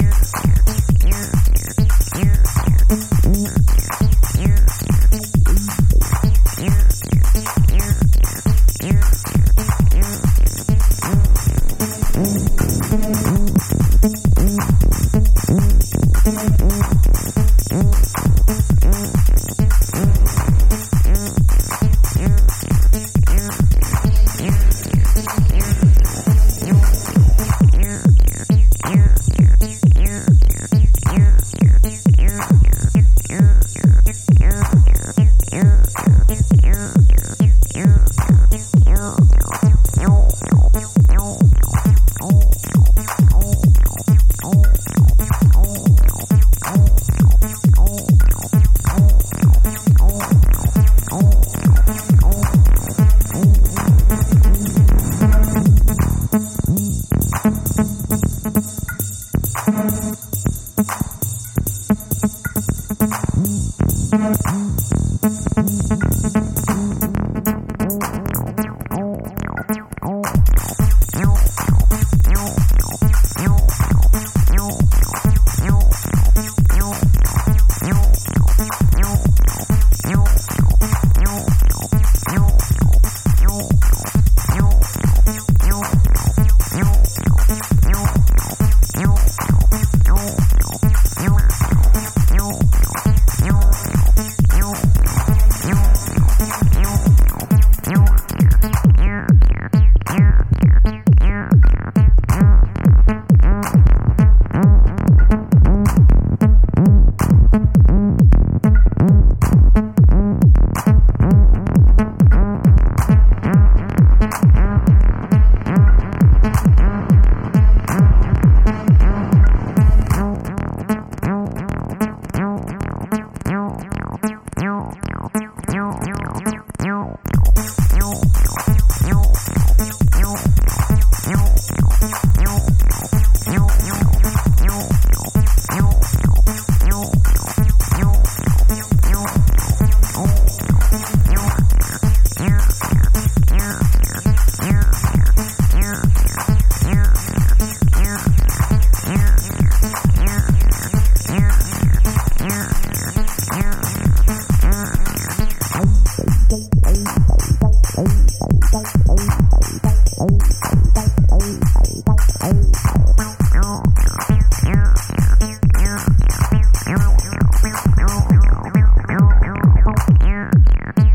dance. Mm-hmm.